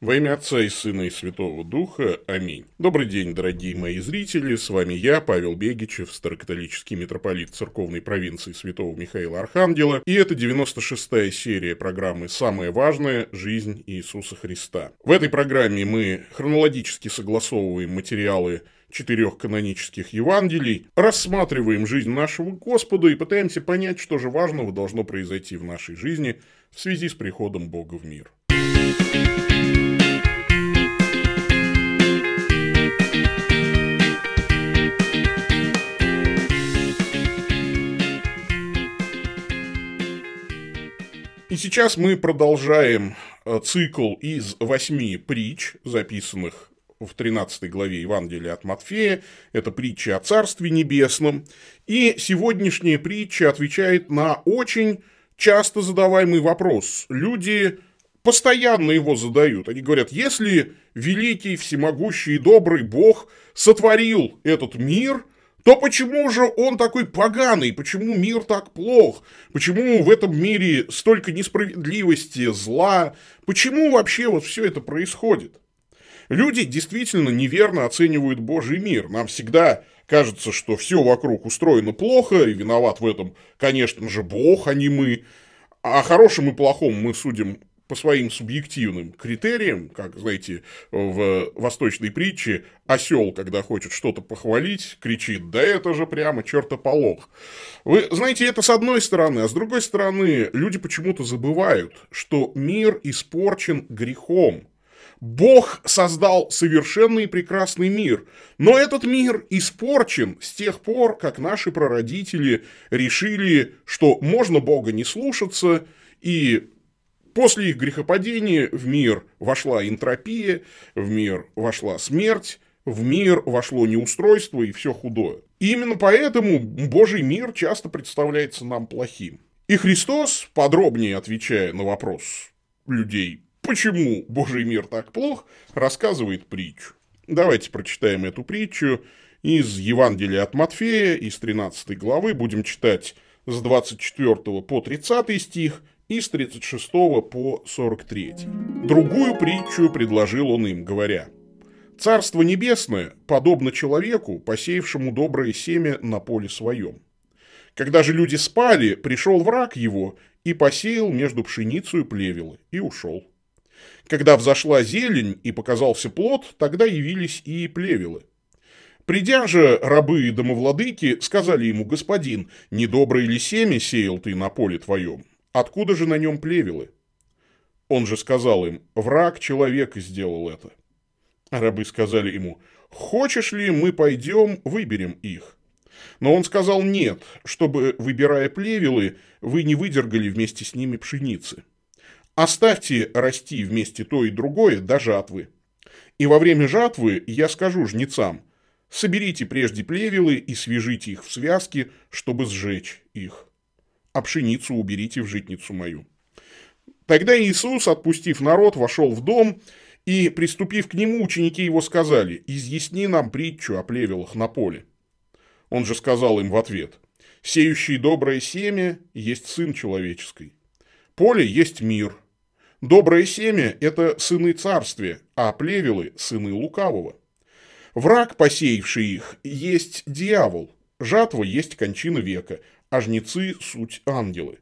Во имя Отца и Сына и Святого Духа. Аминь. Добрый день, дорогие мои зрители. С вами я, Павел Бегичев, старокатолический митрополит церковной провинции Святого Михаила Архангела. И это 96-я серия программы «Самое важное. Жизнь Иисуса Христа». В этой программе мы хронологически согласовываем материалы четырех канонических Евангелий, рассматриваем жизнь нашего Господа и пытаемся понять, что же важного должно произойти в нашей жизни в связи с приходом Бога в мир. Сейчас мы продолжаем э, цикл из восьми притч, записанных в 13 главе Евангелия от Матфея. Это притча о Царстве Небесном. И сегодняшняя притча отвечает на очень часто задаваемый вопрос. Люди постоянно его задают. Они говорят, если великий, всемогущий и добрый Бог сотворил этот мир – то почему же он такой поганый? Почему мир так плох? Почему в этом мире столько несправедливости, зла? Почему вообще вот все это происходит? Люди действительно неверно оценивают Божий мир. Нам всегда кажется, что все вокруг устроено плохо, и виноват в этом, конечно же, Бог, а не мы. А о хорошем и плохом мы судим по своим субъективным критериям, как, знаете, в восточной притче, осел, когда хочет что-то похвалить, кричит, да это же прямо чертополох. Вы знаете, это с одной стороны, а с другой стороны, люди почему-то забывают, что мир испорчен грехом. Бог создал совершенный и прекрасный мир, но этот мир испорчен с тех пор, как наши прародители решили, что можно Бога не слушаться, и После их грехопадения в мир вошла энтропия, в мир вошла смерть, в мир вошло неустройство и все худое. И именно поэтому Божий мир часто представляется нам плохим. И Христос, подробнее отвечая на вопрос людей, почему Божий мир так плох, рассказывает притчу. Давайте прочитаем эту притчу из Евангелия от Матфея, из 13 главы, будем читать с 24 по 30 стих – и с 36 по 43. Другую притчу предложил он им, говоря, «Царство небесное подобно человеку, посеявшему доброе семя на поле своем. Когда же люди спали, пришел враг его и посеял между пшеницей и плевелы, и ушел. Когда взошла зелень и показался плод, тогда явились и плевелы. Придя же рабы и домовладыки, сказали ему, господин, недоброе ли семя сеял ты на поле твоем? Откуда же на нем плевелы? Он же сказал им, враг человека сделал это. А рабы сказали ему, хочешь ли мы пойдем, выберем их? Но он сказал нет, чтобы, выбирая плевелы, вы не выдергали вместе с ними пшеницы. Оставьте расти вместе то и другое до жатвы. И во время жатвы я скажу жнецам, соберите прежде плевелы и свяжите их в связки, чтобы сжечь их а пшеницу уберите в житницу мою». Тогда Иисус, отпустив народ, вошел в дом, и, приступив к нему, ученики его сказали, «Изъясни нам притчу о плевелах на поле». Он же сказал им в ответ, «Сеющий доброе семя есть сын человеческий. Поле есть мир. Доброе семя – это сыны царствия, а плевелы – сыны лукавого. Враг, посеявший их, есть дьявол, жатва есть кончина века, а жнецы – суть ангелы.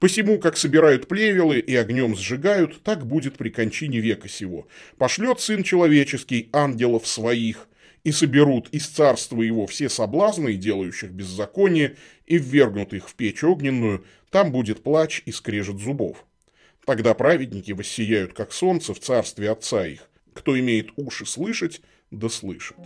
Посему, как собирают плевелы и огнем сжигают, так будет при кончине века сего. Пошлет Сын Человеческий ангелов своих, и соберут из царства его все соблазны, делающих беззаконие, и ввергнут их в печь огненную, там будет плач и скрежет зубов. Тогда праведники воссияют, как солнце, в царстве Отца их. Кто имеет уши слышать, да слышит.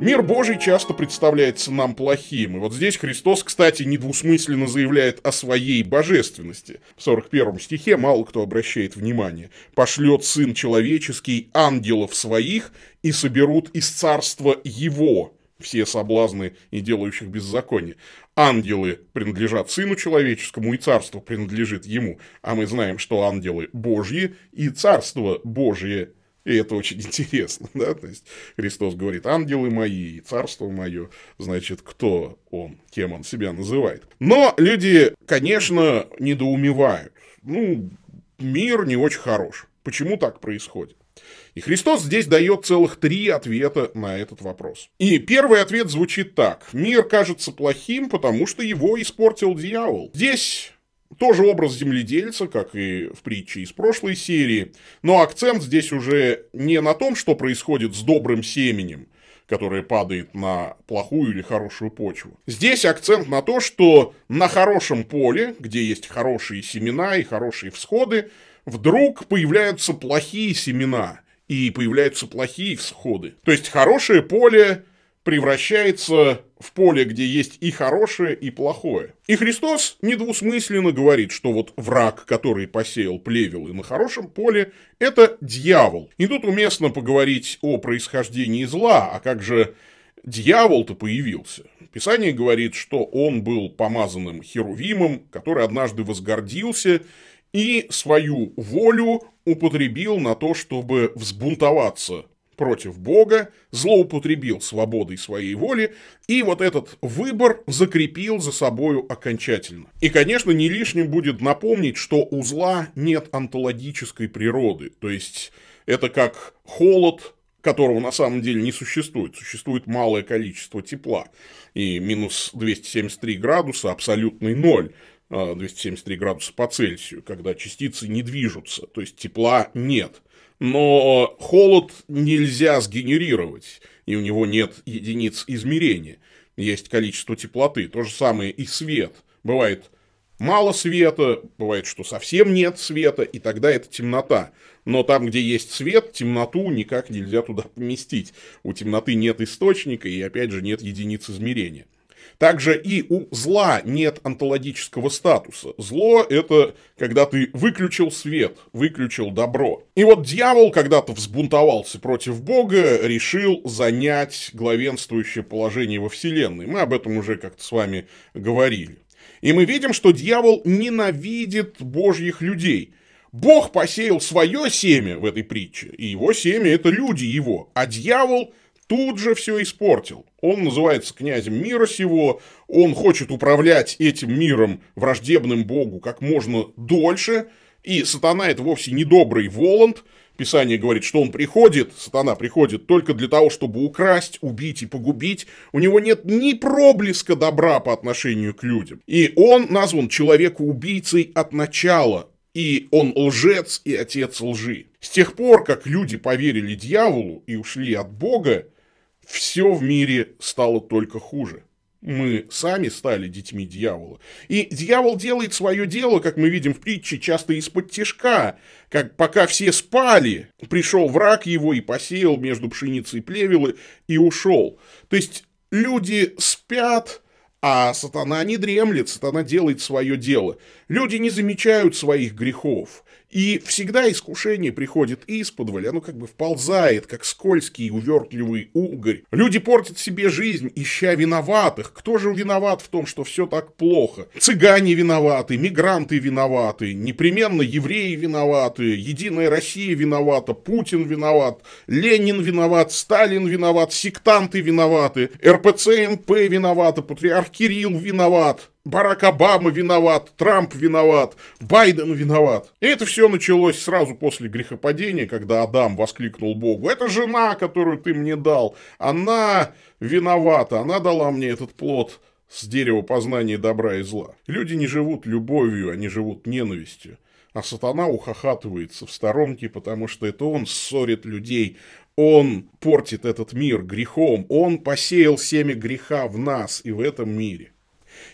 Мир Божий часто представляется нам плохим. И вот здесь Христос, кстати, недвусмысленно заявляет о своей божественности. В 41 стихе мало кто обращает внимание. «Пошлет Сын Человеческий ангелов своих, и соберут из царства Его все соблазны и делающих беззаконие. Ангелы принадлежат Сыну Человеческому, и Царство принадлежит Ему. А мы знаем, что ангелы Божьи, и Царство Божье – и это очень интересно, да, то есть Христос говорит, ангелы мои, царство мое, значит, кто он, кем он себя называет. Но люди, конечно, недоумевают. Ну, мир не очень хорош. Почему так происходит? И Христос здесь дает целых три ответа на этот вопрос. И первый ответ звучит так. Мир кажется плохим, потому что его испортил дьявол. Здесь тоже образ земледельца, как и в притче из прошлой серии, но акцент здесь уже не на том, что происходит с добрым семенем, которое падает на плохую или хорошую почву. Здесь акцент на то, что на хорошем поле, где есть хорошие семена и хорошие всходы, вдруг появляются плохие семена и появляются плохие всходы. То есть хорошее поле превращается в поле, где есть и хорошее, и плохое. И Христос недвусмысленно говорит, что вот враг, который посеял плевелы на хорошем поле, это дьявол. И тут уместно поговорить о происхождении зла, а как же дьявол-то появился. Писание говорит, что он был помазанным херувимом, который однажды возгордился и свою волю употребил на то, чтобы взбунтоваться против Бога, злоупотребил свободой своей воли, и вот этот выбор закрепил за собою окончательно. И, конечно, не лишним будет напомнить, что у зла нет онтологической природы, то есть это как холод, которого на самом деле не существует. Существует малое количество тепла. И минус 273 градуса – абсолютный ноль. 273 а, градуса по Цельсию, когда частицы не движутся, то есть тепла нет. Но холод нельзя сгенерировать, и у него нет единиц измерения. Есть количество теплоты. То же самое и свет. Бывает мало света, бывает, что совсем нет света, и тогда это темнота. Но там, где есть свет, темноту никак нельзя туда поместить. У темноты нет источника, и опять же нет единиц измерения. Также и у зла нет онтологического статуса. Зло – это когда ты выключил свет, выключил добро. И вот дьявол когда-то взбунтовался против Бога, решил занять главенствующее положение во Вселенной. Мы об этом уже как-то с вами говорили. И мы видим, что дьявол ненавидит божьих людей – Бог посеял свое семя в этой притче, и его семя – это люди его, а дьявол тут же все испортил. Он называется князем мира сего, он хочет управлять этим миром враждебным Богу как можно дольше, и сатана это вовсе не добрый Воланд, Писание говорит, что он приходит, сатана приходит только для того, чтобы украсть, убить и погубить. У него нет ни проблеска добра по отношению к людям. И он назван человекоубийцей от начала. И он лжец и отец лжи. С тех пор, как люди поверили дьяволу и ушли от Бога, все в мире стало только хуже. Мы сами стали детьми дьявола. И дьявол делает свое дело, как мы видим в притче, часто из-под тяжка. Как пока все спали, пришел враг его и посеял между пшеницей и плевелы и ушел. То есть люди спят, а сатана не дремлет, сатана делает свое дело. Люди не замечают своих грехов. И всегда искушение приходит из-под оно как бы вползает, как скользкий увертливый угорь. Люди портят себе жизнь, ища виноватых. Кто же виноват в том, что все так плохо? Цыгане виноваты, мигранты виноваты, непременно евреи виноваты, Единая Россия виновата, Путин виноват, Ленин виноват, Сталин виноват, сектанты виноваты, РПЦ НП виновата, патриарх Кирилл виноват. Барак Обама виноват, Трамп виноват, Байден виноват. И это все началось сразу после грехопадения, когда Адам воскликнул Богу, это жена, которую ты мне дал, она виновата, она дала мне этот плод с дерева познания добра и зла. Люди не живут любовью, они живут ненавистью. А сатана ухахатывается в сторонке, потому что это он ссорит людей, он портит этот мир грехом, он посеял семя греха в нас и в этом мире.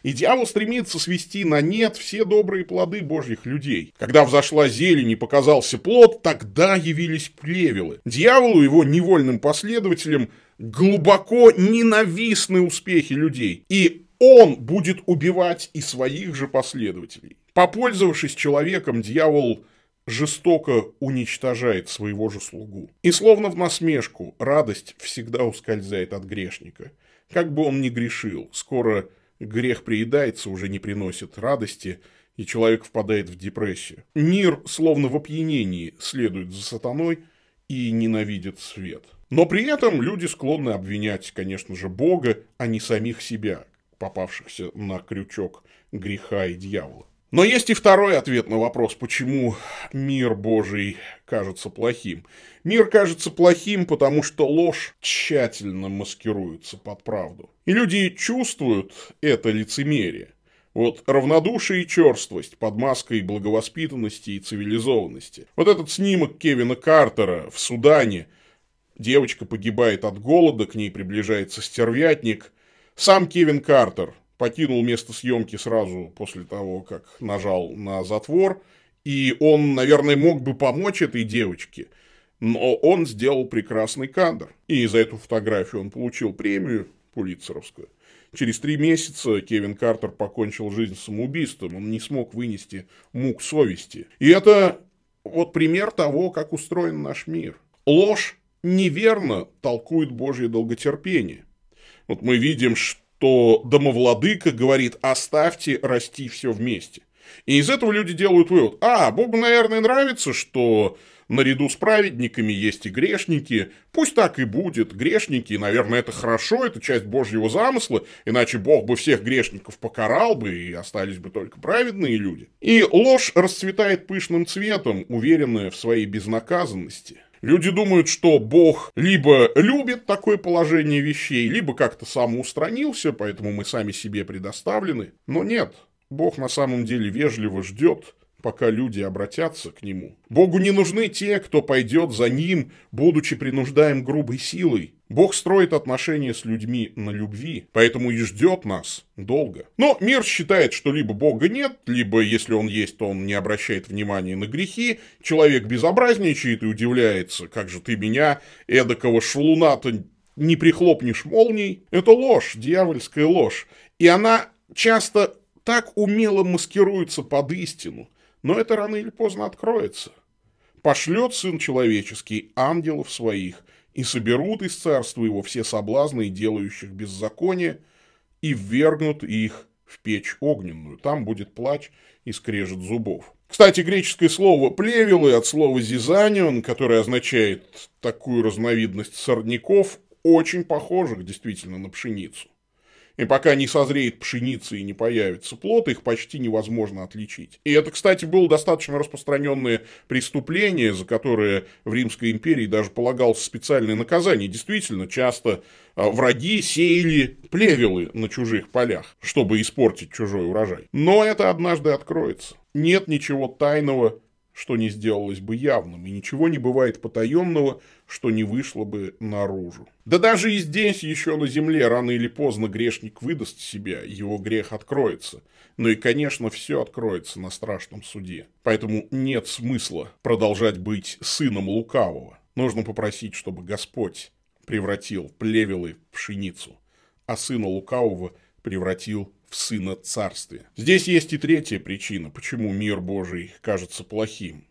И дьявол стремится свести на нет все добрые плоды божьих людей. Когда взошла зелень и показался плод, тогда явились плевелы. Дьяволу его невольным последователям глубоко ненавистны успехи людей. И он будет убивать и своих же последователей. Попользовавшись человеком, дьявол жестоко уничтожает своего же слугу. И словно в насмешку, радость всегда ускользает от грешника. Как бы он ни грешил, скоро Грех приедается, уже не приносит радости, и человек впадает в депрессию. Мир, словно в опьянении, следует за сатаной и ненавидит свет. Но при этом люди склонны обвинять, конечно же, Бога, а не самих себя, попавшихся на крючок греха и дьявола. Но есть и второй ответ на вопрос, почему мир Божий кажется плохим. Мир кажется плохим, потому что ложь тщательно маскируется под правду. И люди чувствуют это лицемерие. Вот равнодушие и черствость под маской благовоспитанности и цивилизованности. Вот этот снимок Кевина Картера в Судане. Девочка погибает от голода, к ней приближается стервятник. Сам Кевин Картер покинул место съемки сразу после того, как нажал на затвор. И он, наверное, мог бы помочь этой девочке, но он сделал прекрасный кадр. И за эту фотографию он получил премию Пулитцеровскую. Через три месяца Кевин Картер покончил жизнь самоубийством. Он не смог вынести мук совести. И это вот пример того, как устроен наш мир. Ложь неверно толкует Божье долготерпение. Вот мы видим, что то домовладыка говорит, оставьте расти все вместе. И из этого люди делают вывод, а, Богу, наверное, нравится, что наряду с праведниками есть и грешники, пусть так и будет, грешники, наверное, это хорошо, это часть Божьего замысла, иначе Бог бы всех грешников покарал бы, и остались бы только праведные люди. И ложь расцветает пышным цветом, уверенная в своей безнаказанности – Люди думают, что Бог либо любит такое положение вещей, либо как-то самоустранился, поэтому мы сами себе предоставлены. Но нет, Бог на самом деле вежливо ждет, пока люди обратятся к Нему. Богу не нужны те, кто пойдет за Ним, будучи принуждаем грубой силой. Бог строит отношения с людьми на любви, поэтому и ждет нас долго. Но мир считает, что либо Бога нет, либо если он есть, то он не обращает внимания на грехи, человек безобразничает и удивляется, как же ты меня, эдакого шалуна-то, не прихлопнешь молнией. Это ложь, дьявольская ложь. И она часто так умело маскируется под истину, но это рано или поздно откроется. Пошлет Сын Человеческий ангелов своих, и соберут из царства его все соблазны и делающих беззаконие, и ввергнут их в печь огненную. Там будет плач и скрежет зубов. Кстати, греческое слово «плевелы» от слова «зизанион», которое означает такую разновидность сорняков, очень похоже действительно на пшеницу. И пока не созреет пшеница и не появится плод, их почти невозможно отличить. И это, кстати, было достаточно распространенное преступление, за которое в Римской империи даже полагалось специальное наказание. Действительно, часто а, враги сеяли плевелы на чужих полях, чтобы испортить чужой урожай. Но это однажды откроется. Нет ничего тайного что не сделалось бы явным, и ничего не бывает потаенного, что не вышло бы наружу. Да даже и здесь, еще на земле, рано или поздно грешник выдаст себя, его грех откроется. Ну и, конечно, все откроется на страшном суде. Поэтому нет смысла продолжать быть сыном лукавого. Нужно попросить, чтобы Господь превратил плевелы в пшеницу, а сына лукавого превратил в Сына Царствия. Здесь есть и третья причина, почему мир Божий кажется плохим.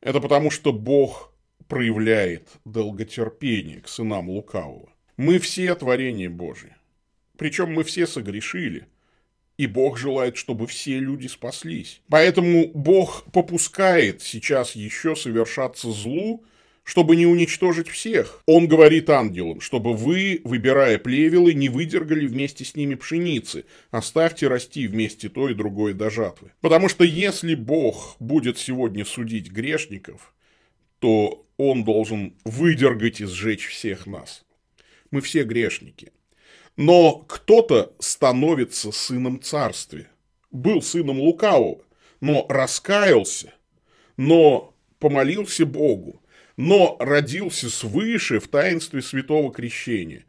Это потому, что Бог проявляет долготерпение к сынам лукавого. Мы все творения Божьи. Причем мы все согрешили. И Бог желает, чтобы все люди спаслись. Поэтому Бог попускает сейчас еще совершаться злу, чтобы не уничтожить всех. Он говорит ангелам, чтобы вы, выбирая плевелы, не выдергали вместе с ними пшеницы, оставьте расти вместе то и другое до жатвы. Потому что если Бог будет сегодня судить грешников, то Он должен выдергать и сжечь всех нас. Мы все грешники. Но кто-то становится сыном царствия. Был сыном лукавого, но раскаялся, но помолился Богу, но родился свыше в таинстве святого крещения,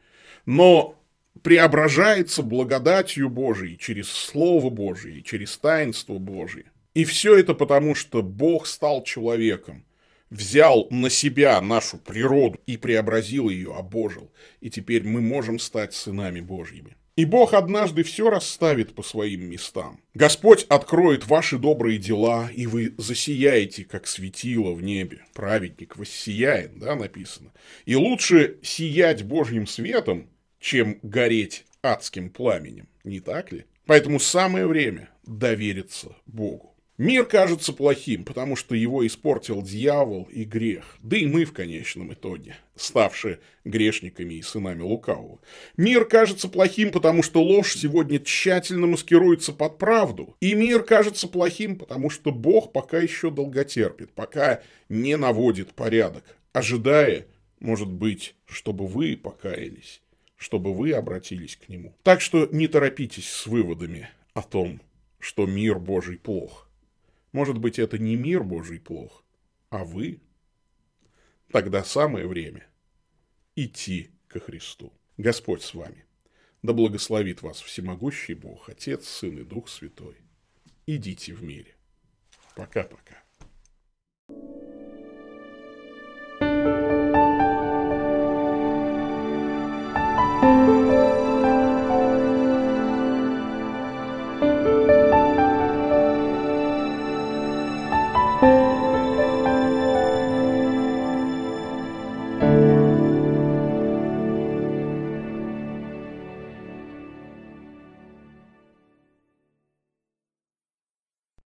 но преображается благодатью Божией через Слово Божие, через таинство Божие. И все это потому, что Бог стал человеком, взял на себя нашу природу и преобразил ее, обожил. И теперь мы можем стать сынами Божьими. И Бог однажды все расставит по своим местам. Господь откроет ваши добрые дела, и вы засияете, как светило в небе. Праведник воссияет, да, написано. И лучше сиять Божьим светом, чем гореть адским пламенем, не так ли? Поэтому самое время довериться Богу. Мир кажется плохим, потому что его испортил дьявол и грех, да и мы в конечном итоге, ставшие грешниками и сынами лукавого. Мир кажется плохим, потому что ложь сегодня тщательно маскируется под правду. И мир кажется плохим, потому что Бог пока еще долготерпит, пока не наводит порядок, ожидая, может быть, чтобы вы покаялись, чтобы вы обратились к Нему. Так что не торопитесь с выводами о том, что мир Божий плох. Может быть, это не мир Божий плох, а вы? Тогда самое время идти ко Христу. Господь с вами. Да благословит вас всемогущий Бог, Отец, Сын и Дух Святой. Идите в мире. Пока-пока.